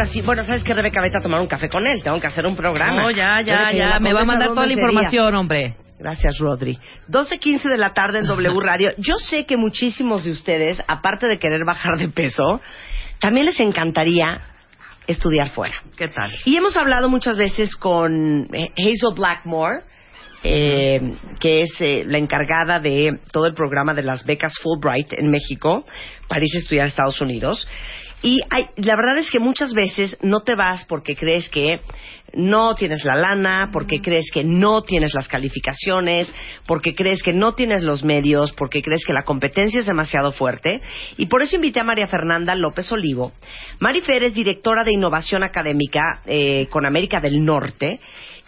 ahora sí. Bueno, ¿sabes qué, Rebeca? Vete a tomar un café con él. Tengo que hacer un programa. No, ya, ya, ya. Me va a mandar toda la información, hombre. Gracias, Rodri. 12.15 de la tarde en W Radio. Yo sé que muchísimos de ustedes, aparte de querer bajar de peso, también les encantaría estudiar fuera. ¿Qué tal? Y hemos hablado muchas veces con eh, Hazel Blackmore, eh, que es eh, la encargada de todo el programa de las becas Fulbright en México, para irse a estudiar a Estados Unidos. Y hay- la verdad es que muchas veces no te vas porque crees que no tienes la lana, porque crees que no tienes las calificaciones, porque crees que no tienes los medios, porque crees que la competencia es demasiado fuerte. Y por eso invité a María Fernanda López Olivo. Mari Fer es directora de innovación académica eh, con América del Norte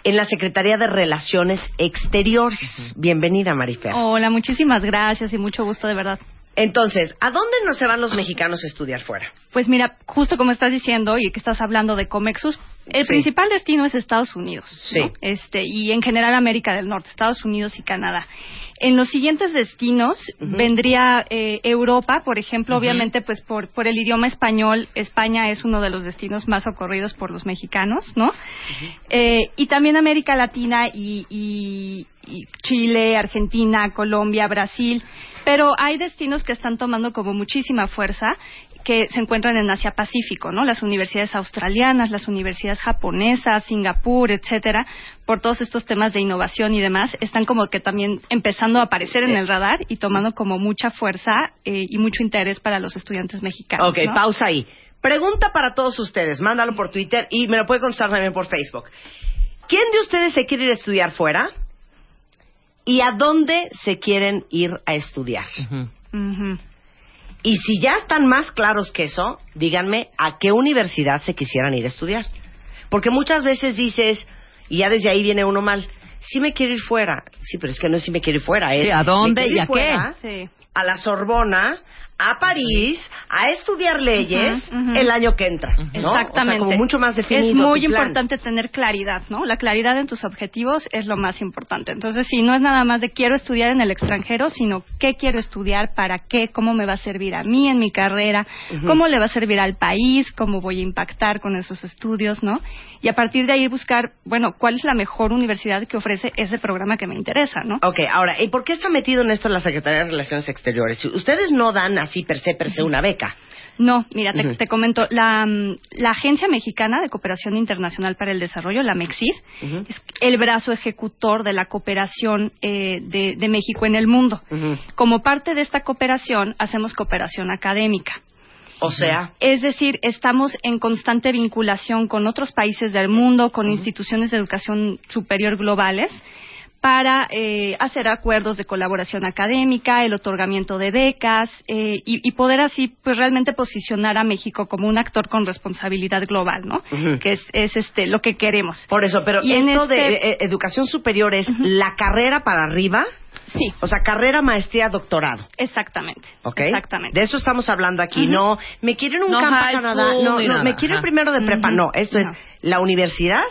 en la Secretaría de Relaciones Exteriores. Bienvenida, Marifer. Hola, muchísimas gracias y mucho gusto de verdad. Entonces, ¿a dónde no se van los mexicanos a estudiar fuera? Pues mira, justo como estás diciendo y que estás hablando de Comexus, el Sí. principal destino es Estados Unidos. Sí. ¿no? Este, y en general América del Norte, Estados Unidos y Canadá. En los siguientes destinos vendría eh, Europa, por ejemplo, obviamente, pues por, por el idioma español, España es uno de los destinos más ocurridos por los mexicanos, ¿no? Eh, y también América Latina y, y- y Chile, Argentina, Colombia, Brasil. Pero hay destinos que están tomando como muchísima fuerza que se encuentran en Asia Pacífico, ¿no? Las universidades australianas, las universidades japonesas, Singapur, etcétera, por todos estos temas de innovación y demás, están como que también empezando a aparecer en el radar y tomando como mucha fuerza eh, y mucho interés para los estudiantes mexicanos. Ok, ¿no? pausa ahí. Pregunta para todos ustedes. Mándalo por Twitter y me lo puede contestar también por Facebook. ¿Quién de ustedes se quiere ir a estudiar fuera? ¿Y a dónde se quieren ir a estudiar? Ujú. Y si ya están más claros que eso, díganme a qué universidad se quisieran ir a estudiar. Porque muchas veces dices, y ya desde ahí viene uno mal, sí me quiero ir fuera. Sí, pero es que no es si me quiero ir fuera, es Sí, ¿a dónde y a qué? fuera Sí. A la Sorbona, a París, a estudiar leyes el año que entra. ¿no? Exactamente. O sea, como mucho más definido. Es muy importante tener claridad, ¿no? La claridad en tus objetivos es lo más importante. Entonces, sí, no es nada más de quiero estudiar en el extranjero, sino qué quiero estudiar, para qué, cómo me va a servir a mí en mi carrera, cómo le va a servir al país, cómo voy a impactar con esos estudios, ¿no? Y a partir de ahí buscar, bueno, cuál es la mejor universidad que ofrece ese programa que me interesa, ¿no? Ok, ahora, ¿y por qué está metido en esto la Secretaría de Relaciones Exteriores? Si Ustedes no dan así per se, per se una beca. No, mira, te, comento, la, mm, la Agencia Mexicana de Cooperación Internacional para el Desarrollo, la MEXID, es el brazo ejecutor de la cooperación eh, de, de México en el mundo. Como parte de esta cooperación, hacemos cooperación académica. O sea, Es decir, estamos en constante vinculación con otros países del mundo, con instituciones de educación superior globales, para eh, hacer acuerdos de colaboración académica, el otorgamiento de becas eh, y, y poder así, pues realmente posicionar a México como un actor con responsabilidad global, ¿no? Que es, es, este lo que queremos. por eso, pero Y esto de este- eh, educación superior es la carrera para arriba, Sí, o sea, carrera, maestría, doctorado. exactamente. ¿Ok? Exactamente. De eso estamos hablando aquí. No, me a un No campo a high Canadá. school No, no, nada. me Ajá. primero de prepa. No, esto es No. la universidad,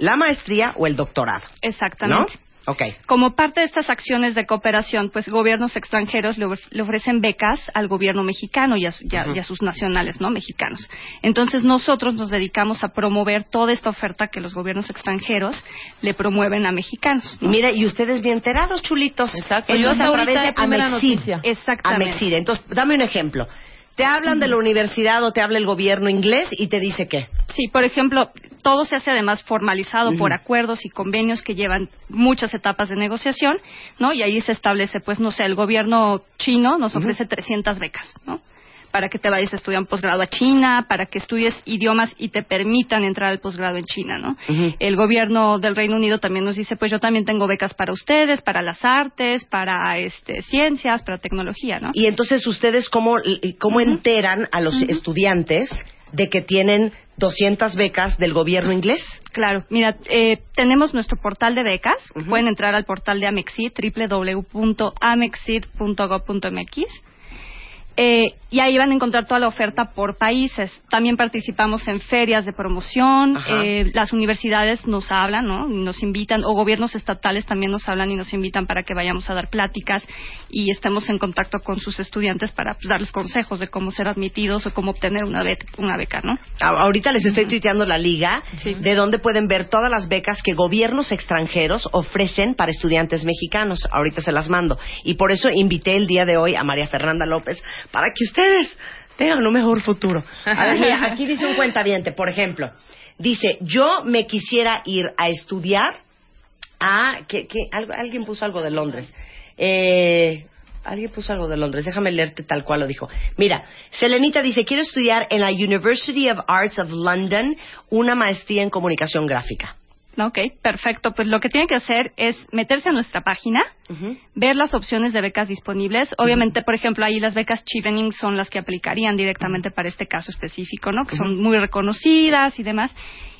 la maestría o el doctorado. Exactamente. Okay. Como parte de estas acciones de cooperación, pues gobiernos extranjeros le, le ofrecen becas al gobierno mexicano y a, y a- y a sus nacionales, ¿no? Mexicanos. Entonces nosotros nos dedicamos a promover toda esta oferta que los gobiernos extranjeros le promueven a mexicanos. Y mira, y ustedes bien enterados, chulitos. Exacto. Hasta a través ahorita de de primera Amexid. noticia. Exactamente. Amexid. Entonces, dame un ejemplo. Te hablan de la universidad o te habla el gobierno inglés y te dice qué. Sí, por ejemplo, todo se hace además formalizado por acuerdos y convenios que llevan muchas etapas de negociación, ¿no? Y ahí se establece, pues, no sé, el gobierno chino nos ofrece 300 becas, ¿no? Para que te vayas a estudiar un posgrado a China, para que estudies idiomas y te permitan entrar al posgrado en China, ¿no? El gobierno del Reino Unido también nos dice, pues yo también tengo becas para ustedes, para las artes, para este, ciencias, para tecnología, ¿no? Y entonces, ¿ustedes cómo, cómo enteran a los estudiantes de que tienen 200 becas del gobierno inglés? Claro, mira, eh, tenemos nuestro portal de becas. Pueden entrar al portal de Amexid, www.amexid.gov.mx. Eh, y ahí van a encontrar toda la oferta por países. También participamos en ferias de promoción. Eh, las universidades nos hablan, ¿no? Y Nos invitan, o gobiernos estatales también nos hablan y nos invitan para que vayamos a dar pláticas y estemos en contacto con sus estudiantes para pues, darles consejos de cómo ser admitidos o cómo obtener una, be- una beca, ¿no? Ahorita les estoy tuiteando la liga Sí. de donde pueden ver todas las becas que gobiernos extranjeros ofrecen para estudiantes mexicanos. Ahorita se las mando. Y por eso invité el día de hoy a María Fernanda López para que ustedes tengan un mejor futuro. A ver, mira, aquí dice un cuentaviente, por ejemplo. Dice, yo me quisiera ir a estudiar a... Algo- alguien puso algo de Londres. Eh, alguien puso algo de Londres. Déjame leerte tal cual lo dijo. Mira, Selenita dice, quiero estudiar en la University of Arts of London una maestría en comunicación gráfica. Ok, perfecto. Pues lo que tienen que hacer es meterse a nuestra página, ver las opciones de becas disponibles. Obviamente, por ejemplo, ahí las becas Chevening son las que aplicarían directamente para este caso específico, ¿no? Que son muy reconocidas y demás.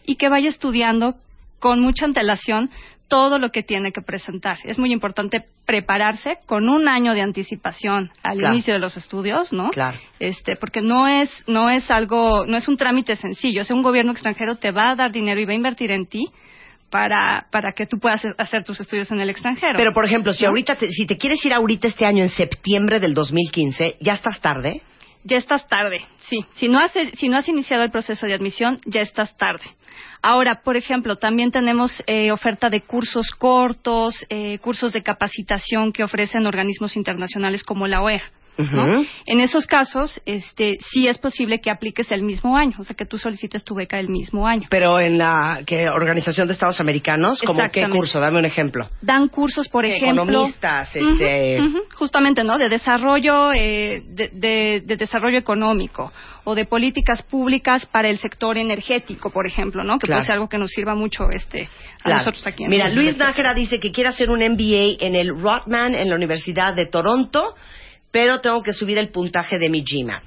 Y que vaya estudiando con mucha antelación todo lo que tiene que presentar. Es muy importante prepararse con un año de anticipación al Claro. inicio de los estudios, ¿no? Claro. Este, porque no es no es algo, no es un trámite sencillo. O sea, un gobierno extranjero te va a dar dinero y va a invertir en ti para para que tú puedas hacer- tus estudios en el extranjero. Pero, por ejemplo, si ¿No? ahorita te, si te quieres ir ahorita este año en septiembre del 2015, ya estás tarde. ya estás tarde, sí. Si no has, si no has iniciado el proceso de admisión, ya estás tarde. Ahora, por ejemplo, también tenemos eh, oferta de cursos cortos, eh, cursos de capacitación que ofrecen organismos internacionales como la OEA. En esos casos, este, sí es posible que apliques el mismo año, o sea, que tú solicites tu beca el mismo año. Pero en la ¿qué, Organización de Estados Americanos, ¿como qué curso? Dame un ejemplo. Dan cursos, por ¿Qué, ejemplo. economistas, este- justamente, ¿no? De desarrollo, eh, de, de- de desarrollo económico o de políticas públicas para el sector energético, por ejemplo, ¿no? Que Claro. puede ser algo que nos sirva mucho, este, a Claro. nosotros aquí. en Mira, Luis. Nájera dice que quiere hacer un MBA en el Rotman en la Universidad de Toronto, pero tengo que subir el puntaje de mi GMAT.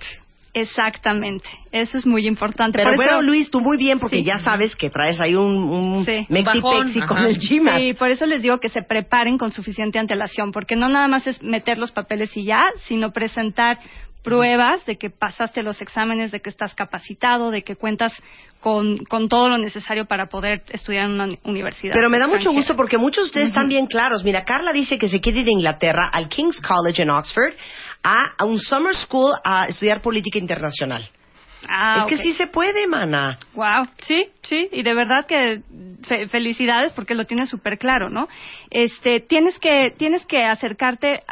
Exactamente. Eso es muy importante. Pero Por bueno, eso- Luis, tú muy bien, porque Sí. ya sabes que traes ahí un, un Sí. mexi Un bajón, pexi con ajá. el GMAT. Sí, por eso les digo que se preparen con suficiente antelación, porque no nada más es meter los papeles y ya, sino presentar pruebas de que pasaste los exámenes, de que estás capacitado, de que cuentas con, con todo lo necesario para poder estudiar en una uni- universidad. Pero me da mucho gusto porque muchos de ustedes están bien claros. Mira, Carla dice que se quiere ir a Inglaterra, al King's College en Oxford, a, a un summer school a estudiar política internacional. Ah, es que sí se puede, mana. Wow, sí, sí, y de verdad que fe- felicidades porque lo tienes súper claro, ¿no? Este, tienes que, tienes que acercarte,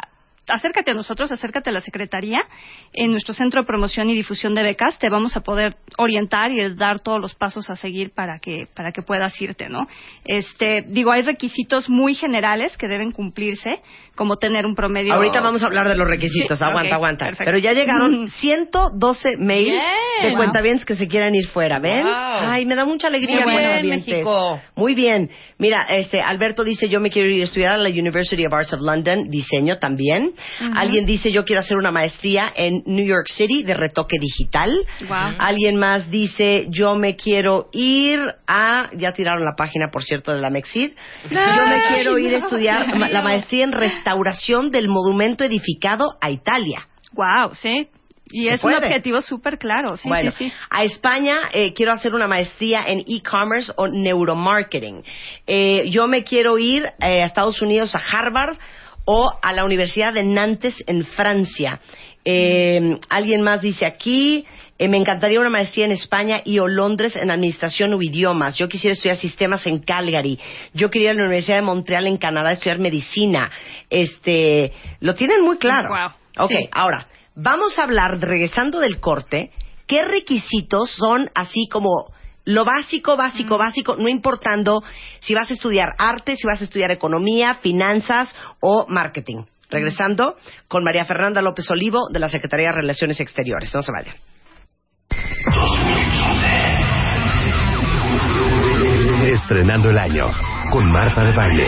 acércate a nosotros, acércate a la secretaría, en nuestro centro de promoción y difusión de becas, te vamos a poder orientar y dar todos los pasos a seguir para que, para que puedas irte, ¿no? Este, digo, hay requisitos muy generales que deben cumplirse, como tener un promedio. Ahorita vamos a hablar de los requisitos. Sí, aguanta, aguanta. perfecto. Pero ya llegaron 112 mails Bien. de cuentavientes que se quieran ir fuera, ¿ven? Wow. Ay, me da mucha alegría, Muy bien. México. Muy bien. Mira, este Alberto dice, yo me quiero ir a estudiar a la University of Arts of London, diseño también. Alguien dice, yo quiero hacer una maestría en New York City de retoque digital. Wow. Alguien más dice, yo me quiero ir a, ya tiraron la página, por cierto, de la Mexid. Yo me quiero ir a estudiar la maestría en restauración del monumento edificado a Italia. Wow, sí. Y es un objetivo súper claro, sí, bueno, sí, sí. a España eh, quiero hacer una maestría en e-commerce o neuromarketing. Eh, yo me quiero ir eh, a Estados Unidos, a Harvard o a la Universidad de Nantes en Francia. Eh, alguien más dice aquí, eh, me encantaría una maestría en España y o Londres en administración o idiomas. Yo quisiera estudiar sistemas en Calgary. Yo quería ir a la Universidad de Montreal en Canadá a estudiar medicina. Este, lo tienen muy claro. Wow. Ok, Sí. ahora, vamos a hablar, regresando del corte, qué requisitos son así como lo básico, básico, básico, no importando si vas a estudiar arte, si vas a estudiar economía, finanzas o marketing. Regresando con María Fernanda López Olivo de la Secretaría de Relaciones Exteriores. No se vayan. Estrenando el año con Marta de Baile.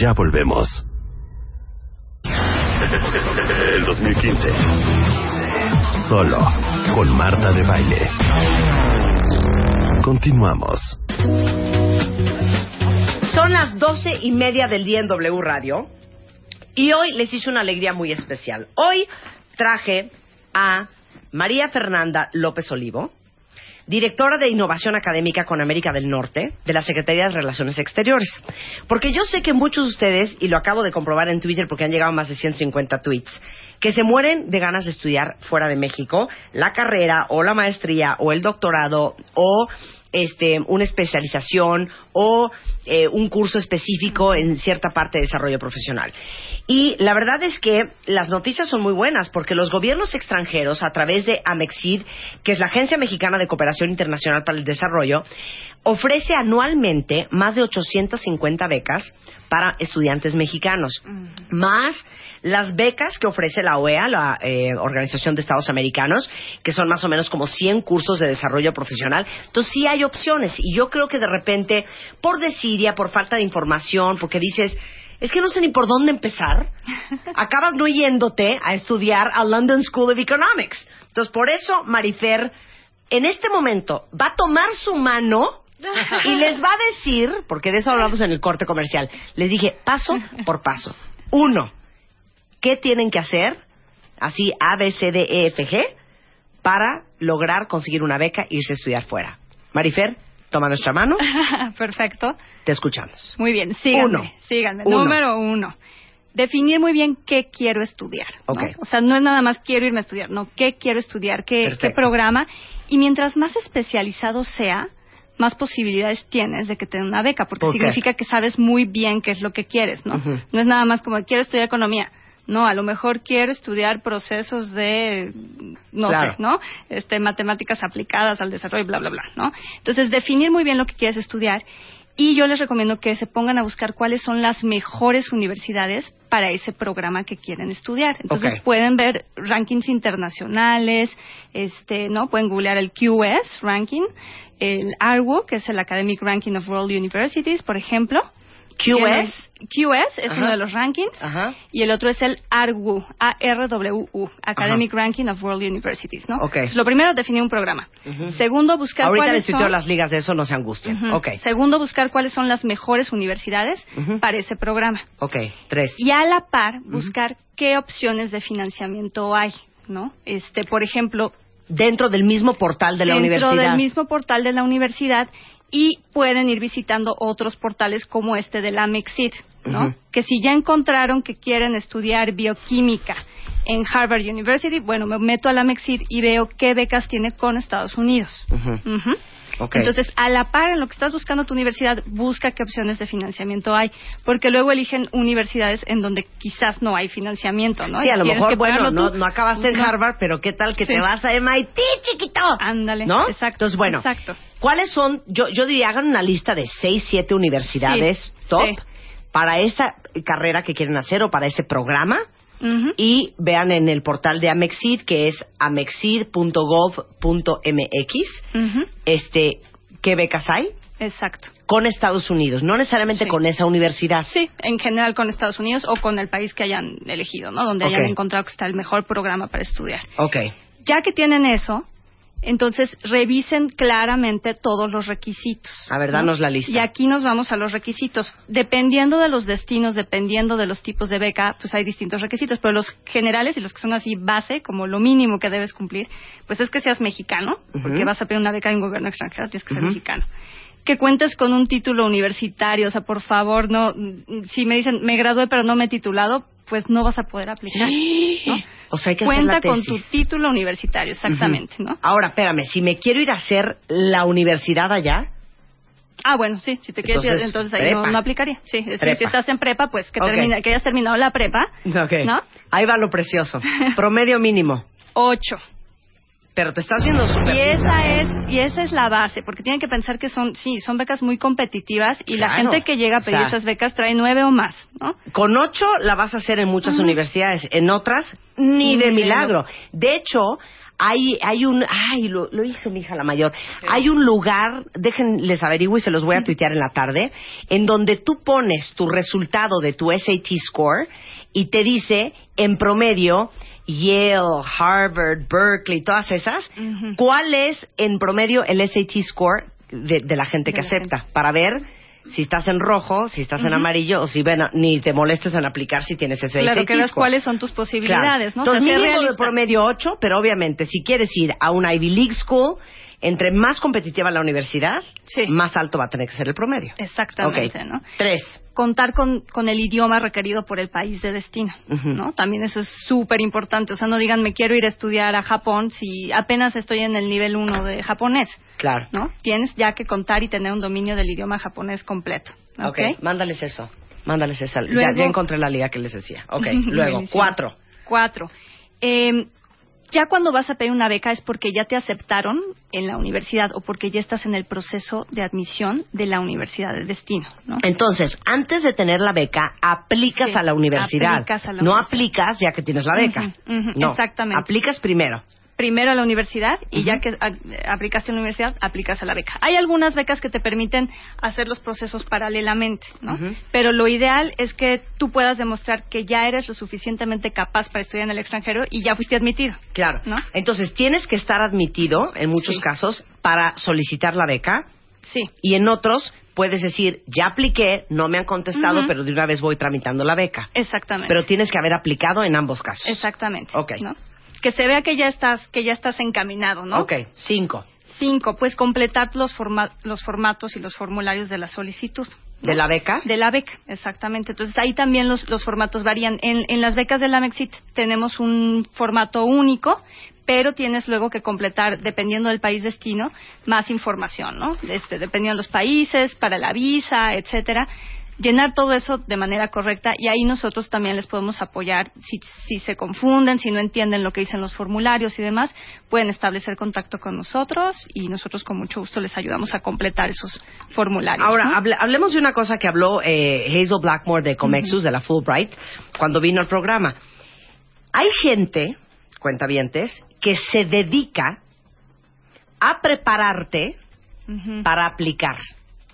Ya volvemos. El 2015. Solo con Marta de Baile. Continuamos. Son las doce y media del día en W Radio y hoy les hice una alegría muy especial. Hoy traje a María Fernanda López Olivo, directora de Innovación Académica con América del Norte de la Secretaría de Relaciones Exteriores. Porque yo sé que muchos de ustedes, y lo acabo de comprobar en Twitter porque han llegado más de 150 tweets, que se mueren de ganas de estudiar fuera de México la carrera o la maestría o el doctorado o este, una especialización o eh, un curso específico en cierta parte de desarrollo profesional. Y la verdad es que las noticias son muy buenas porque los gobiernos extranjeros, a través de Amexid, que es la Agencia Mexicana de Cooperación Internacional para el Desarrollo, ofrece anualmente más de 850 becas para estudiantes mexicanos, más las becas que ofrece la OEA, la eh, Organización de Estados Americanos, que son más o menos como 100 cursos de desarrollo profesional. Entonces sí hay opciones y yo creo que de repente, por desidia, por falta de información, porque dices, es que no sé ni por dónde empezar, acabas no yéndote a estudiar a London School of Economics. Entonces por eso, Marifer, en este momento va a tomar su mano y les va a decir, porque de eso hablamos en el corte comercial, les dije paso por paso. Uno, ¿qué tienen que hacer? Así A, B, C, D, E, F, G, para lograr conseguir una beca e irse a estudiar fuera. Marifer, toma nuestra mano, Perfecto. te escuchamos. Muy bien, síganme. Uno. síganme. Uno. Número uno. Definir muy bien qué quiero estudiar. ¿no? Ok. O sea, no es nada más quiero irme a estudiar, no, qué quiero estudiar, qué, qué programa. Y mientras más especializado sea, más posibilidades tienes de que te den una beca, porque significa que sabes muy bien qué es lo que quieres, ¿no? No es nada más como quiero estudiar economía. No, a lo mejor quiero estudiar procesos de, no Claro. sé, ¿no? Este, matemáticas aplicadas al desarrollo, bla, bla, bla, ¿no? Entonces, definir muy bien lo que quieres estudiar y yo les recomiendo que se pongan a buscar cuáles son las mejores universidades para ese programa que quieren estudiar. Entonces, pueden ver rankings internacionales, este, ¿no? Pueden googlear el QS ranking, el ARWU, que es el Academic Ranking of World Universities, por ejemplo. QS. QS es Ajá. uno de los rankings. Ajá. Y el otro es el ARWU, A-R-W-U, Academic Ranking of World Universities, ¿no? Ok. Entonces, lo primero, definir un programa. Segundo, buscar Ahorita cuáles les son... las ligas de eso, no se angustien. Ujú. Ok, Segundo, buscar cuáles son las mejores universidades Ujú. para ese programa. ok, tres. Y a la par, buscar qué opciones de financiamiento hay, ¿no? Este, por ejemplo, Dentro del mismo portal de la dentro universidad. del mismo portal de la universidad y pueden ir visitando otros portales como este de la Mexit, ¿no? Que si ya encontraron que quieren estudiar bioquímica en Harvard University, bueno, me meto a la Mexit y veo qué becas tiene con Estados Unidos. Entonces, a la par, en lo que estás buscando tu universidad, busca qué opciones de financiamiento hay, porque luego eligen universidades en donde quizás no hay financiamiento, ¿no? Sí, a lo mejor, bueno, no, no acabaste en No. Harvard, pero ¿qué tal que Sí. te vas a MIT, chiquito? Ándale, ¿No? exacto. Entonces, bueno, Exacto. ¿cuáles son? Yo, yo diría, hagan una lista de seis, siete universidades Sí, top sí. para esa carrera que quieren hacer o para ese programa. Y vean en el portal de Amexid, que es amexid.gov.mx, Ujú. este, qué becas hay Exacto. con Estados Unidos, no necesariamente Sí. con esa universidad. Sí, en general con Estados Unidos o con el país que hayan elegido, ¿no? Donde hayan encontrado que está el mejor programa para estudiar. Ok. Ya que tienen eso, Entonces, revisen claramente todos los requisitos. A ver, danos la lista. Y aquí nos vamos a los requisitos. Dependiendo de los destinos, dependiendo de los tipos de beca, pues hay distintos requisitos. Pero los generales y los que son así base, como lo mínimo que debes cumplir, pues es que seas mexicano, porque vas a pedir una beca de un gobierno extranjero, tienes que ser mexicano que cuentes con un título universitario, o sea, por favor, no, si me dicen, me gradué pero no me he titulado, pues no vas a poder aplicar. ¿no? O sea, hay que Cuenta hacer la con tesis. tu título universitario, exactamente, ¿no? Ahora, espérame, si me quiero ir a hacer la universidad allá, Ah, bueno, sí, si te quieres ir, Entonces, entonces ahí no, no aplicaría. Sí, es decir, si estás en prepa, pues que, Ok. termina, que hayas terminado la prepa, Ok. ¿no? Ahí va lo precioso. Promedio mínimo. Ocho. Pero te estás viendo súper Y esa es y esa es la base, porque tienen que pensar que son sí, son becas muy competitivas y la gente que llega a pedir O sea, esas becas trae nueve o más, ¿no? Con ocho la vas a hacer en muchas universidades, en otras Ni de milagro. De hecho, hay, hay un, ay, lo, lo hizo mi hija la mayor. Hay un lugar, déjenles averiguo y se los voy a tuitear en la tarde, en donde tú pones tu resultado de tu SAT score y te dice en promedio Yale, Harvard, Berkeley, todas esas. ¿cuál es en promedio el SAT score de, de la gente De que la acepta? Para ver si estás en rojo, si estás en amarillo o si bueno, ni te molestes en aplicar si tienes ese Claro, que veas cuáles son tus posibilidades, ¿no? O sea, Entonces, mínimo de promedio 8, pero obviamente si quieres ir a una Ivy League School, entre más competitiva la universidad, Sí. más alto va a tener que ser el promedio. Exactamente. ¿no? Tres. contar con, con el idioma requerido por el país de destino. ¿no? También eso es súper importante. O sea, no digan, me quiero ir a estudiar a Japón si apenas estoy en el nivel 1 de japonés, Claro. ¿no? Tienes ya que contar y tener un dominio del idioma japonés completo, ¿ok? mándales eso. Mándales esa. ya, Luego- ya encontré la liga que les decía. Ok, luego, cuatro. Cuatro. Eh, ya cuando vas a pedir una beca es porque ya te aceptaron en la universidad o porque ya estás en el proceso de admisión de la universidad de destino, ¿no? Entonces, antes de tener la beca, aplicas Sí, a la universidad. aplicas a la no universidad. aplicas ya que tienes la beca. No, exactamente. aplicas primero. Primero a la universidad y ya que a- aplicaste a la universidad, aplicas a la beca. Hay algunas becas que te permiten hacer los procesos paralelamente, ¿no? Pero lo ideal es que tú puedas demostrar que ya eres lo suficientemente capaz para estudiar en el extranjero y ya fuiste admitido. Claro. ¿No? Entonces, tienes que estar admitido, en muchos Sí. casos, para solicitar la beca. Sí. Y en otros, puedes decir, ya apliqué, no me han contestado, pero de una vez voy tramitando la beca. Exactamente. Pero tienes que haber aplicado en ambos casos. Exactamente. Ok. ¿no? Que se vea que ya estás, que ya estás encaminado, ¿no? Ok, cinco. Cinco, pues completar los, forma- los formatos y los formularios de la solicitud. ¿no? ¿De la beca? De la beca, exactamente. Entonces ahí también los, los formatos varían. En, en las becas de la Mexit tenemos un formato único, pero tienes luego que completar, dependiendo del país destino, más información, ¿no? Este, dependiendo de los países, para la visa, etcétera. Llenar todo eso de manera correcta y ahí nosotros también les podemos apoyar si, si se confunden, si no entienden lo que dicen los formularios y demás, pueden establecer contacto con nosotros y nosotros con mucho gusto les ayudamos a completar esos formularios. Ahora, ¿no? hable- hablemos de una cosa que habló eh, Hazel Blackmore de Comexus, de la Fulbright, cuando vino al programa. Hay gente, cuentavientes, que se dedica a prepararte para aplicar.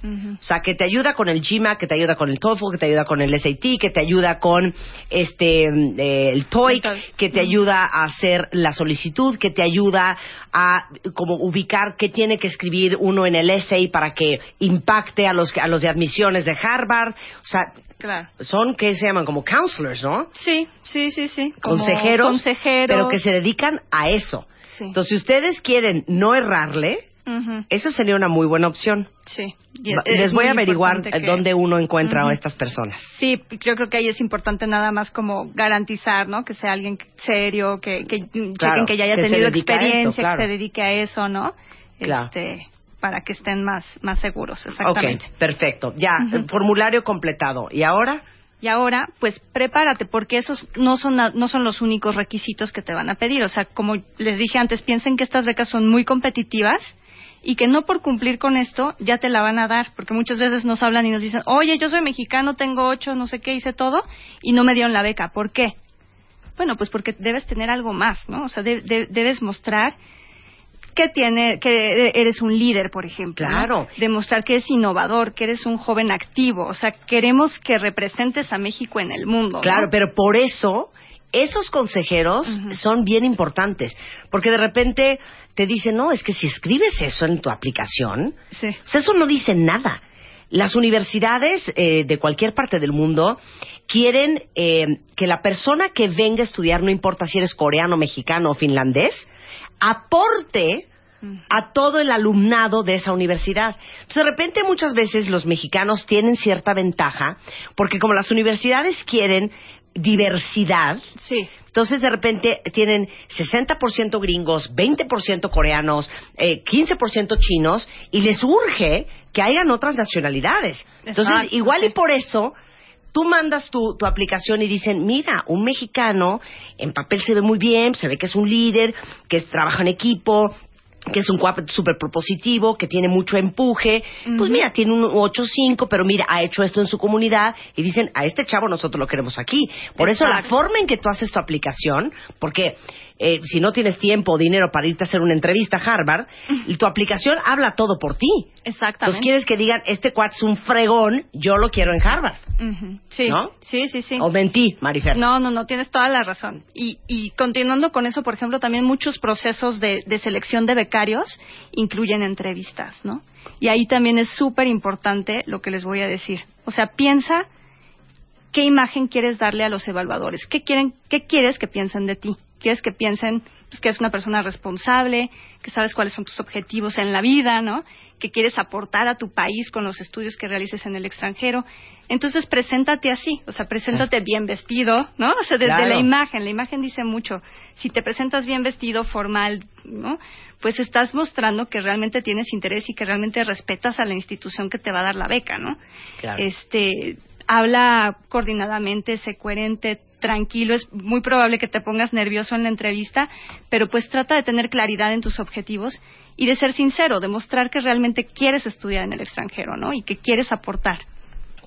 O sea, que te ayuda con el GMAT, que te ayuda con el TOEFL, que te ayuda con el SAT, que te ayuda con este eh, el TOEIC, que te ayuda a hacer la solicitud, que te ayuda a como ubicar qué tiene que escribir uno en el essay para que impacte a los a los de admisiones de Harvard. O sea, Claro. son que se llaman como counselors, ¿no? Sí, sí, sí, sí. Como consejeros, consejeros. pero que se dedican a eso. Sí. Entonces, si ustedes quieren no errarle, Eso sería una muy buena opción. Sí. Les voy a averiguar que- dónde uno encuentra a estas personas. Sí, yo creo que ahí es importante nada más como garantizar, ¿no? Que sea alguien serio, que, que Claro, chequen que ya haya que tenido eso, experiencia, claro. que se dedique a eso, ¿no? Claro. Este, para que estén más, más seguros, Ok, exactamente. perfecto. Ya, el formulario completado. ¿Y ahora? Y ahora, pues prepárate, porque esos no son, no son los únicos requisitos que te van a pedir. O sea, como les dije antes, piensen que estas becas son muy competitivas y que no por cumplir con esto ya te la van a dar, porque muchas veces nos hablan y nos dicen, oye, yo soy mexicano, tengo ocho, no sé qué, hice todo y no me dieron la beca. ¿Por qué? Bueno, pues porque debes tener algo más, ¿no? O sea, de- de- debes mostrar que tiene que eres un líder, por ejemplo. ¿no? Claro. Demostrar que eres innovador, que eres un joven activo. O sea, queremos que representes a México en el mundo. ¿no? Claro, pero por eso esos consejeros son bien importantes, porque de repente te dicen, no, es que si escribes eso en tu aplicación, Sí. o sea, eso no dice nada. Las universidades eh, de cualquier parte del mundo quieren eh, que la persona que venga a estudiar, no importa si eres coreano, mexicano o finlandés, aporte a todo el alumnado de esa universidad. Entonces, de repente, muchas veces los mexicanos tienen cierta ventaja, porque como las universidades quieren diversidad, Sí. entonces de repente tienen 60% gringos, 20% coreanos, eh, 15% chinos, y les urge que hayan otras nacionalidades. Entonces, Exacto, igual y por eso tú mandas tu, tu aplicación y dicen, mira, un mexicano en papel se ve muy bien, se ve que es un líder, que es- trabaja en equipo, que es un cuate súper propositivo, que tiene mucho empuje, pues mira, tiene un 8-5, pero mira, ha hecho esto en su comunidad y dicen, a este chavo nosotros lo queremos aquí. Por eso la forma en que tú haces tu aplicación, porque eh, si no tienes tiempo o dinero para irte a hacer una entrevista a Harvard, tu aplicación habla todo por ti. Entonces Exactamente. quieres que digan, este cuate es un fregón, yo lo quiero en Harvard. Sí. ¿No? Sí, sí, sí. O mentí, Marifer. No, no, no, tienes toda la razón. Y, y continuando con eso, por ejemplo, también muchos procesos de, de selección de becarios incluyen entrevistas, ¿no? Y ahí también es súper importante lo que les voy a decir. O sea, piensa qué imagen quieres darle a los evaluadores. ¿Qué, quieren, qué quieres que piensen de ti? ¿Quieres que piensen pues, que eres una persona responsable, que sabes cuáles son tus objetivos en la vida, ¿no? Que quieres aportar a tu país con los estudios que realices en el extranjero. Entonces, preséntate así, o sea, preséntate bien vestido, ¿no? O sea, desde Claro. la imagen, la imagen dice mucho. Si te presentas bien vestido, formal, ¿no? Pues estás mostrando que realmente tienes interés y que realmente respetas a la institución que te va a dar la beca, ¿no? Claro. Este, habla coordinadamente, sé coherente, tranquilo, es muy probable que te pongas nervioso en la entrevista, pero pues trata de tener claridad en tus objetivos y de ser sincero, demostrar que realmente quieres estudiar en el extranjero, ¿no? Y que quieres aportar.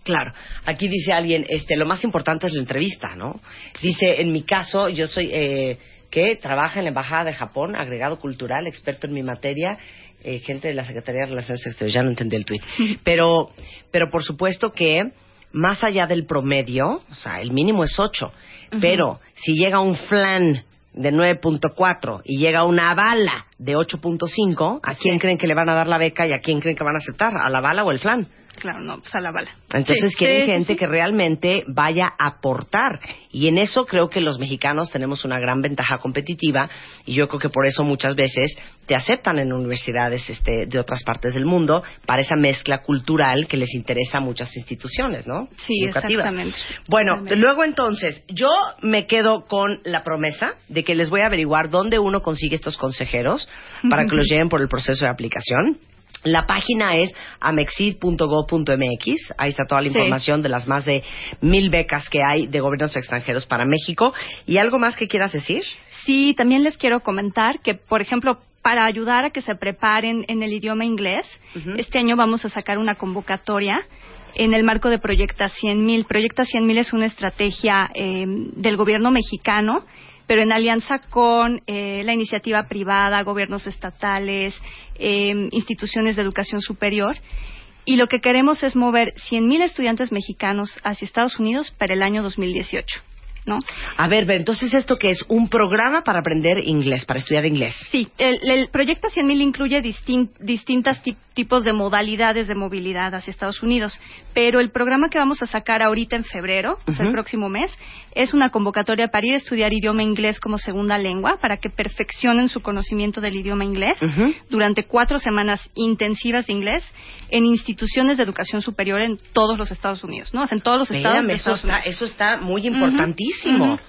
Claro, aquí dice alguien, este, lo más importante es la entrevista, ¿no? Dice, en mi caso, yo soy, eh, que trabaja en la Embajada de Japón, agregado cultural, experto en mi materia, eh, gente de la Secretaría de Relaciones Exteriores, ya no entendí el tuit. Pero, pero por supuesto que, más allá del promedio, o sea, el mínimo es 8, pero si llega un flan de 9.4 y llega una bala de 8.5, ¿a quién creen que le van a dar la beca y a quién creen que van a aceptar? ¿A la bala o el flan? Claro, no, pues a la bala. Entonces Sí, quieren sí, gente sí. que realmente vaya a aportar. Y en eso creo que los mexicanos tenemos una gran ventaja competitiva y yo creo que por eso muchas veces te aceptan en universidades este, de otras partes del mundo para esa mezcla cultural que les interesa a muchas instituciones, ¿no? Sí, Educativas. exactamente. Bueno, luego entonces, yo me quedo con la promesa de que les voy a averiguar dónde uno consigue estos consejeros para que los lleven por el proceso de aplicación. La página es amexid.go.mx. Ahí está toda la Sí. información de las más de mil becas que hay de gobiernos extranjeros para México. ¿Y algo más que quieras decir? Sí, también les quiero comentar que, por ejemplo, para ayudar a que se preparen en el idioma inglés, este año vamos a sacar una convocatoria en el marco de Proyecta 100.000. Proyecta 100.000 es una estrategia eh, del gobierno mexicano, pero en alianza con eh, la iniciativa privada, gobiernos estatales, eh, instituciones de educación superior. Y lo que queremos es mover 100.000 estudiantes mexicanos hacia Estados Unidos para el año 2018. ¿No? A ver, entonces esto que es un programa para aprender inglés, para estudiar inglés. Sí, el, el proyecto 100.000 incluye distin, distintas ti- tipos de modalidades de movilidad hacia Estados Unidos, pero el programa que vamos a sacar ahorita en febrero, o sea, el próximo mes, es una convocatoria para ir a estudiar idioma inglés como segunda lengua, para que perfeccionen su conocimiento del idioma inglés durante cuatro semanas intensivas de inglés en instituciones de educación superior en todos los Estados Unidos, ¿no? O sea, en todos los estados eso Estados está, Unidos. eso está muy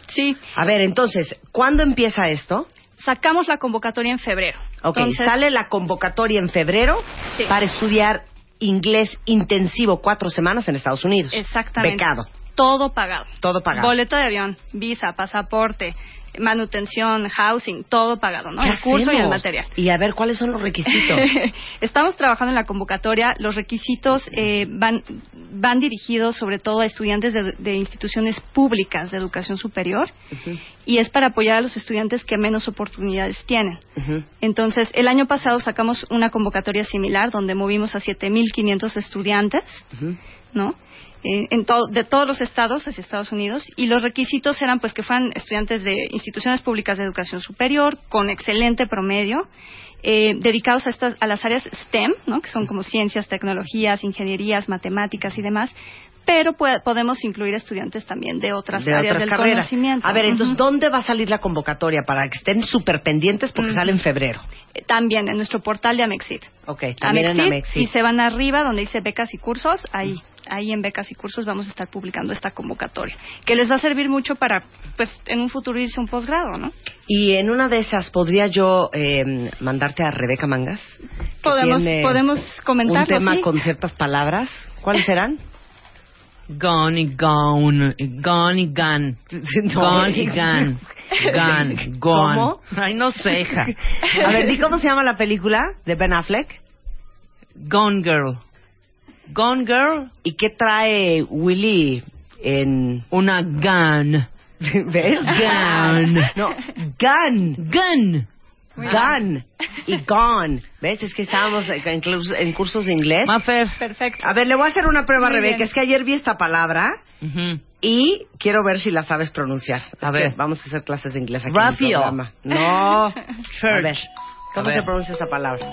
Sí, A ver, entonces, ¿cuándo empieza esto? sacamos la convocatoria en febrero. Ok, Entonces, sale la convocatoria en febrero Sí. para estudiar inglés intensivo cuatro semanas en Estados Unidos. Exactamente. Becado, Todo pagado. todo pagado. Boleto de avión, visa, pasaporte, manutención, housing, todo pagado, ¿no? ¿Qué El curso y el material. Y a ver, ¿cuáles son los requisitos? Estamos trabajando en la convocatoria. Los requisitos eh, van, van dirigidos sobre todo a estudiantes de, de instituciones públicas de educación superior y es para apoyar a los estudiantes que menos oportunidades tienen. Entonces, el año pasado sacamos una convocatoria similar donde movimos a 7.500 estudiantes Ujú. ¿no? Eh, en to- de todos los estados hacia Estados Unidos y los requisitos eran pues que fueran estudiantes de instituciones públicas de educación superior con excelente promedio eh, dedicados a estas a las áreas STEM ¿no? que son como ciencias tecnologías ingenierías matemáticas y demás pero podemos incluir estudiantes también de otras de áreas otras del carreras. conocimiento A ver, entonces. ¿dónde va a salir la convocatoria para que estén súper pendientes porque Ujú. sale en febrero? Eh, también en nuestro portal de Amexit Ok, también en Amexit, Amexit. y se van arriba donde dice becas y cursos, ahí, ahí en becas y cursos vamos a estar publicando esta convocatoria, que les va a servir mucho para, pues, en un futuro irse a un posgrado, ¿no? Y en una de esas, ¿podría yo eh, mandarte a Rebeca Mangas? Podemos, podemos comentarlo, Un tema ¿sí? con ciertas palabras. ¿Cuáles serán? Gone y gone, gone y gone. Gone y gone. Gone, gone. ¿Cómo? Ay, no sé, hija. A ver, ¿di cómo se llama la película de Ben Affleck? Gone Girl. Gone Girl, ¿Y qué trae Willy en... una gun. ¿Ves? Gun. No, gun. Gun. Gun. Y gone. ¿Ves? Es que estábamos en cursos- en cursos de inglés. Mafer. Perfecto. A ver, le voy a hacer una prueba a Muy Rebeca. bien. Es que ayer vi esta palabra Ujú. y quiero ver si la sabes pronunciar. A Es ver. Vamos a hacer clases de inglés aquí en Raphael. el programa. No. A Church. ver, ¿cómo A ver. se pronuncia esa palabra?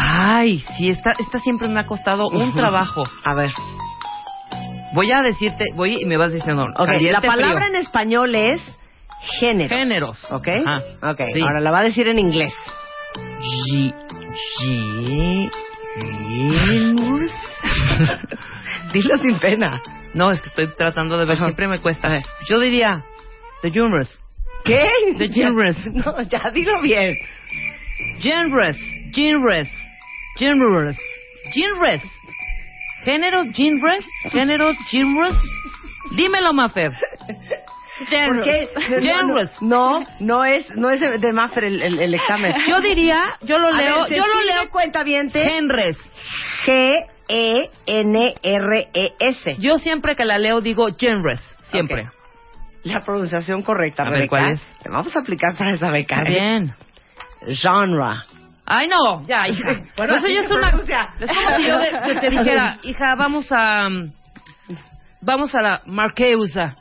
Ay, sí, esta, esta siempre me ha costado un trabajo. A ver. Voy a decirte, voy y me vas diciendo. Ok, la palabra frío. en español es género. Géneros. ¿Ok? Ajá. Ok, Sí. ahora la va a decir en inglés. G. G. Genus. Dilo sin pena. No, es que estoy tratando de ver, Ajá. siempre me cuesta. Yo diría, the genres. ¿Qué? The genres. No, ya dilo bien. Genres, genres, genres, genres. Géneros, genres, géneros, genres. Dímelo, Mafer. ¿Por qué? Genres. No, no es, no es de Maffer el, el- el examen. Yo diría, yo lo A leo, ver, yo lo leo cuenta bien genres. G E N R E S. Yo siempre que la leo digo genres, siempre. Ok. La pronunciación correcta, A ver. ¿cuál es? Le vamos a aplicar para esa beca. Bien. Genre. Ay, no, ya, hija. Bueno, Eso ya es una... Es como si yo de- que te dijera, hija, vamos a... Vamos a la Marqueusa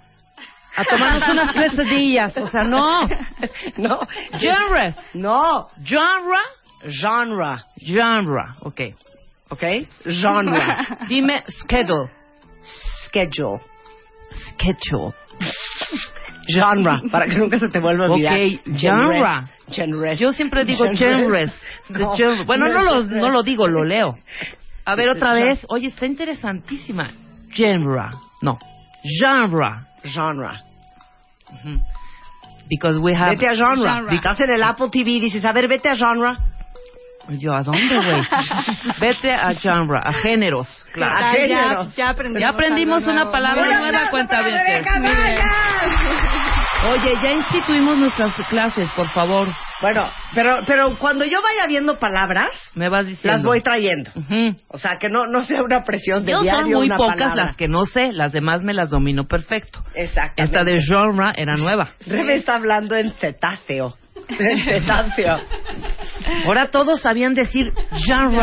a tomarnos unas quesadillas. O sea, no. No. Genres. No. Genre. Genre. Genre. Ok. ¿Ok? Genre. Dime schedule. Schedule. Schedule. Genre. Para que nunca se te vuelva a olvidar. Ok, genre. Genres. Yo siempre digo Genres. No, genre. Bueno, no lo, no lo digo, lo leo. A ver, otra vez. Oye, está interesantísima. Genre. No. Genre. Genre. Because we have... Vete a genre. Genre. Estás en el Apple TV dices, a ver, vete a genre. Yo, ¿a dónde, güey? Vete a genre, a géneros. Claro. A géneros. ya, ya aprendimos, Ya aprendimos una nuevo. palabra nueva, cuenta bien. Oye, ya instituimos nuestras clases, por favor. Bueno, pero, pero cuando yo vaya viendo palabras, Me vas diciendo. las voy trayendo. O sea, que no, no sea una presión de Yo diario son muy una pocas palabra. las que no sé, las demás me las domino perfecto. Exactamente. Esta de genre era nueva. Rebe está hablando en cetáceo. En cetáceo. Ahora todos sabían decir genre.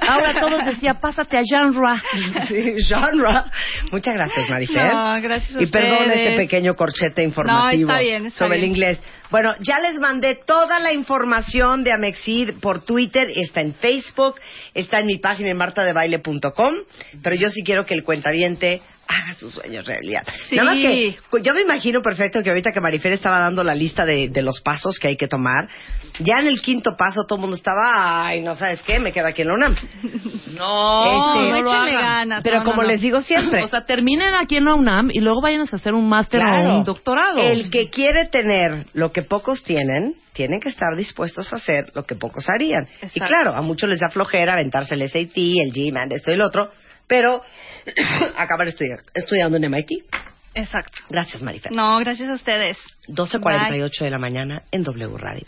Ahora todos decían, pásate a genre. Sí, genre. Muchas gracias, Marifer. No, gracias a Y perdón ustedes. este pequeño corchete informativo No, está bien, está sobre bien. el inglés. Bueno, ya les mandé toda la información de Amexid por Twitter, está en Facebook, está en mi página en martadebaile.com, pero yo sí quiero que el cuentaviente haga sus sueños realidad. Sí. Nada más que pues, yo me imagino perfecto que ahorita que Marifer estaba dando la lista de, de los pasos que hay que tomar, ya en el quinto paso todo el mundo estaba, ay, no sabes qué, me quedo aquí en la UNAM. No, Este, no lo hagan. ganas. Pero no, como no, no. les digo siempre, O sea, terminen aquí en la UNAM y luego vayan a hacer un máster Claro. o un doctorado. El que quiere tener lo que pocos tienen, tienen que estar dispuestos a hacer lo que pocos harían. Y claro, a muchos les da flojera aventarse el SAT, el GMAT, esto y el otro, pero acabar estudiar, estudiando en MIT. Exacto. Gracias, Marifer. No, gracias a ustedes. 12.48 de la mañana en W Radio.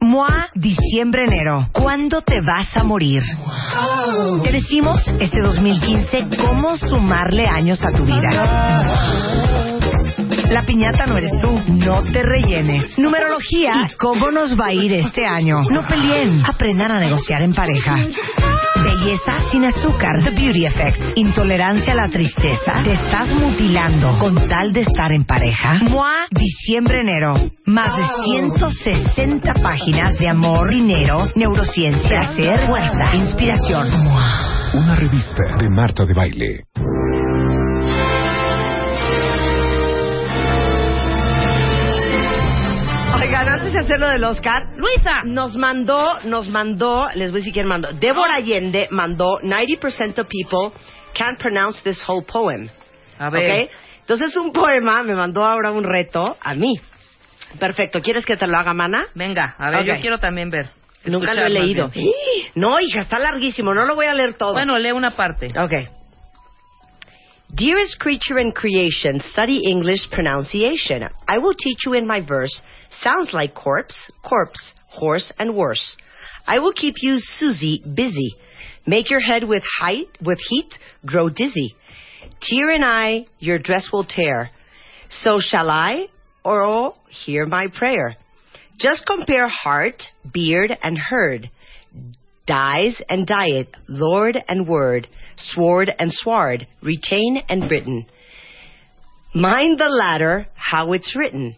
MOA diciembre enero. ¿Cuándo te vas a morir? Te decimos este 2015 cómo sumarle años a tu vida. La piñata no eres tú, no te rellenes. Numerología y cómo nos va a ir este año. No peleen, aprendan a negociar en pareja. Belleza sin azúcar. The Beauty Effect. Intolerancia a la tristeza. Te estás mutilando con tal de estar en pareja. MOA Diciembre-Enero. Más de 160 páginas de amor, dinero, neurociencia, placer, fuerza, inspiración. MOA. Una revista de Marta de Baile. Oigan, antes de hacer lo del Oscar, Luisa. nos mandó, nos mandó, les voy a decir quién mandó. Débora Allende mandó 90% of people can't pronounce this whole poem. A ver. ¿Ok? Entonces un poema me mandó ahora un reto a mí. Perfecto. ¿Quieres que te lo haga, mana? Venga, a ver, Ok. yo quiero también ver. Nunca lo he leído. No, hija, está larguísimo. No lo voy a leer todo. Bueno, lee una parte. Okay. Dearest creature in creation, study English pronunciation. I will teach you in my verse. Sounds like corpse, corpse, horse, and worse. I will keep you, Susie, busy. Make your head with height, with heat, grow dizzy. Tear in eye, your dress will tear. So shall I, or oh, hear my prayer. Just compare heart, beard, and herd dies and diet, lord and word, sword and sward, retain and written. Mind the latter, how it's written.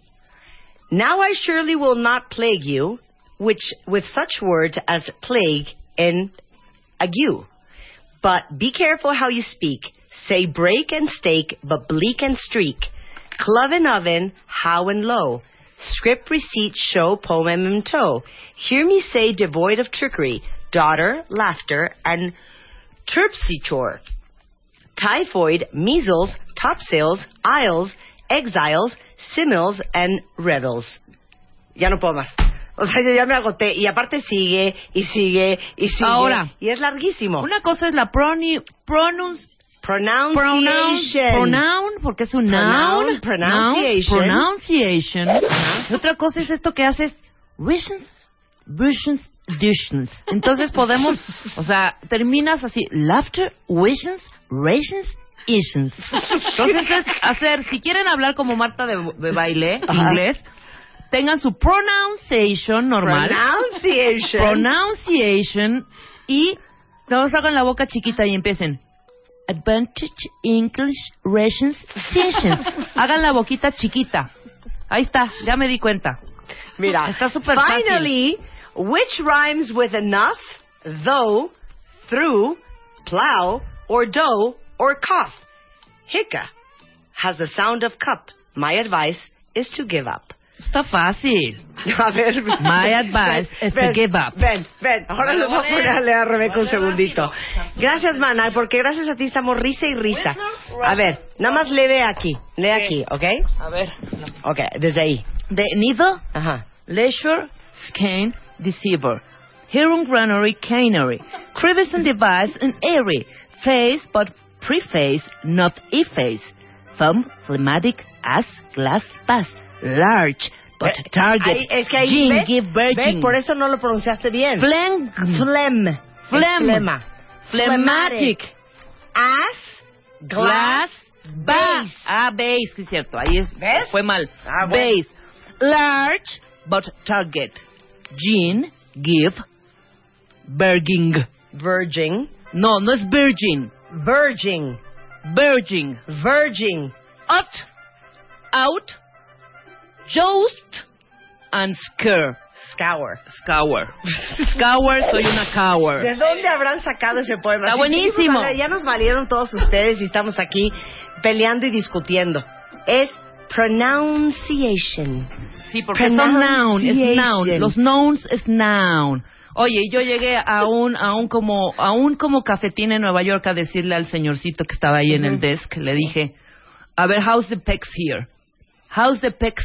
Now I surely will not plague you, which with such words as plague and ague. But be careful how you speak. Say break and stake, but bleak and streak. Clove and oven, how and low. Script receipt show poem in tow. Hear me say devoid of trickery, daughter, laughter, and terpsichore. Typhoid, measles, topsails, aisles, exiles, simils, and rebels. Ya no puedo más. O sea, yo ya me agoté. Y aparte sigue, y sigue, y sigue. Ahora. Y es larguísimo. Una cosa es la proni, pronunci- pronoun, Pronunciation. pronoun, porque es un Pronoun, noun, pronunciation. noun, pronunciation. Y otra cosa es esto que haces, visions, visions, visions. Entonces podemos, o sea, terminas así, laughter, visions, rations, issues. Entonces es hacer, si quieren hablar como Marta de, de baile, Ajá. inglés, tengan su pronunciation normal. Pronunciation. pronunciation y todos hagan la boca chiquita y empiecen. Advantage English Rations Stations. Hagan la boquita chiquita. Ahí está, ya me di cuenta. Mira, Está súper fácil. Finally, which rhymes with enough, though, through, plow, or dough, or cough? Hicca has the sound of cup. My advice is to give up. Está fácil. A ver. My advice is to ven, give up. Ven, ven. Ahora Vale, le voy a vale. poner a leer a Rebeca un segundito. Gracias, Mana, porque gracias a ti estamos risa y risa. A ver, nada más lee aquí. Lee aquí, ¿ok? A ver. Ok, desde ahí. De nido, Ajá. leisure, skein, deceiver. Hearing granary, canary. Crevice and device and airy. Face, but preface, not efface. Thumb, phlegmatic, ass, glass, pass. Large, but Eh, target. ahí- es que ahí, Gin, give virgin. ¿Ves? Por eso no lo pronunciaste bien. Phlegm. Flem. Phlegm. Flema. Phlegmatic. Ass, Glass, glass, base. base. Ah, base, sí es cierto. Ahí es, ¿Ves? fue mal. Ah, bueno. Base. Large, but target. Gin, give, virgin. Virgin. No, no es virgin. Virgin. Virgin. Virgin. Out, out, joust, and scare. Scour. Scour. Scour, soy una cower. ¿De dónde habrán sacado ese poema? Está buenísimo. Ya nos valieron todos ustedes y estamos aquí peleando y discutiendo. Es pronunciation. Sí, porque son noun, es noun. Los nouns es noun. Oye, yo llegué a un, a un como, a un como cafetín en Nueva York a decirle al señorcito que estaba ahí en el desk, le dije, a ver, how's the pecs here? How's the pecs?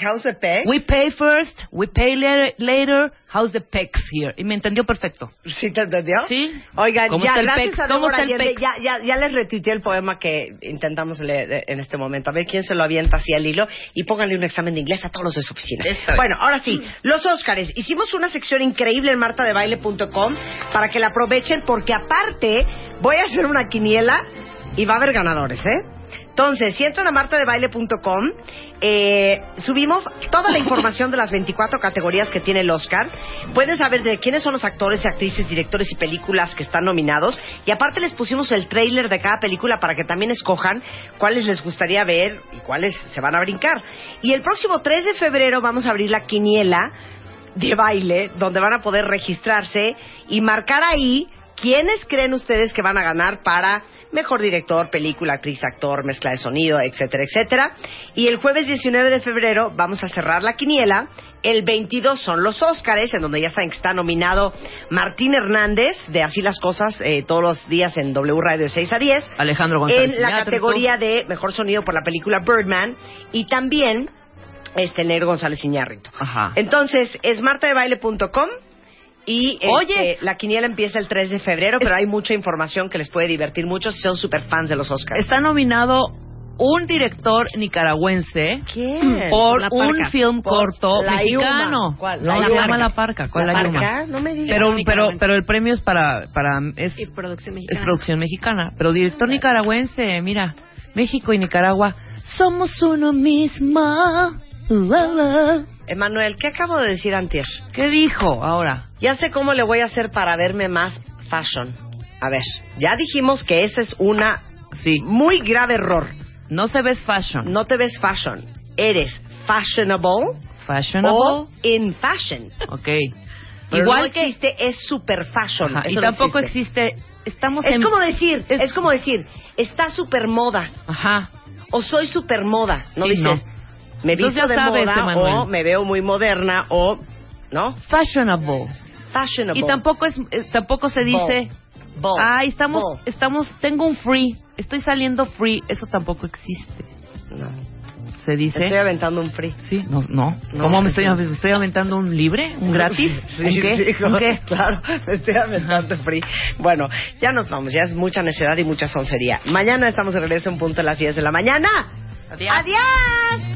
How's the peg? We pay first, we pay later, later, how's the pecs here? Y me entendió perfecto. ¿Sí te entendió? Sí. Oigan, ¿Cómo ya, está el gracias a ¿Cómo está el Allende, ya, ya, ya les retuiteé el poema que intentamos leer en este momento. A ver quién se lo avienta así al hilo y pónganle un examen de inglés a todos los de su oficina. Bien. Bueno, ahora sí, los Óscares. Hicimos una sección increíble en martadebaile.com para que la aprovechen porque aparte voy a hacer una quiniela y va a haber ganadores, ¿eh? Entonces, si entran a martadebaile.com, eh, subimos toda la información de las 24 categorías que tiene el Oscar. Pueden saber de quiénes son los actores, actrices, directores y películas que están nominados. Y aparte les pusimos el trailer de cada película para que también escojan cuáles les gustaría ver y cuáles se van a brincar. Y el próximo 3 de febrero vamos a abrir la quiniela de baile, donde van a poder registrarse y marcar ahí quiénes creen ustedes que van a ganar para mejor director, película, actriz, actor, mezcla de sonido, etcétera, etcétera. Y el jueves 19 de febrero vamos a cerrar la quiniela. El 22 son los Óscares, en donde ya saben que está nominado Martín Hernández, de Así las Cosas, eh, todos los días en W Radio de 6 a 10. Alejandro González. En la categoría de Mejor Sonido por la película Birdman. Y también este Negro González Iñárritu. Ajá. Entonces, es martadebaile.com y este, Oye. la quiniela empieza el 3 de febrero, pero hay mucha información que les puede divertir mucho si son super fans de los Oscars. Está nominado un director nicaragüense ¿Quién? por La un Parca. film Por corto La mexicano. Yuma. ¿Cuál? La llama La Parca. ¿Cuál ¿La La, Yuma? Parca? No me digas. Pero, pero, pero el premio es para, para es, Y producción es mexicana. producción mexicana. Pero director nicaragüense, mira, México y Nicaragua somos uno mismo. Uh, uh, uh. Emanuel, ¿qué acabo de decir antes? ¿Qué dijo ahora? Ya sé cómo le voy a hacer para verme más fashion. A ver, ya dijimos que ese es una Sí, muy grave error. no se ves fashion. No te ves fashion. Eres fashionable Fashionable. o in fashion. Ok. Pero Igual no que existe es super fashion. Ajá, y no tampoco existe. existe. Estamos Es en. como decir, es, es- como decir, está super moda Ajá. o soy super moda. No Sí, dices, no. Me Entonces visto de sabes, moda Emanuel. o me veo muy moderna o no Fashionable. fashionable. Y tampoco es eh, tampoco se dice, Bold. ay, estamos Bold. estamos tengo un free, estoy saliendo free, eso tampoco existe. No. Se dice. Estoy aventando un free. Sí, no, no. No, ¿Cómo me sí. estoy, av- estoy aventando un libre, un gratis? Sí, ¿Un qué? sí, ¿Un qué? Claro, me estoy aventando free. Bueno, ya nos vamos, ya es mucha necedad y mucha soncería. Mañana estamos de regreso en punto a las 10 de la mañana. Adiós. ¡Adiós!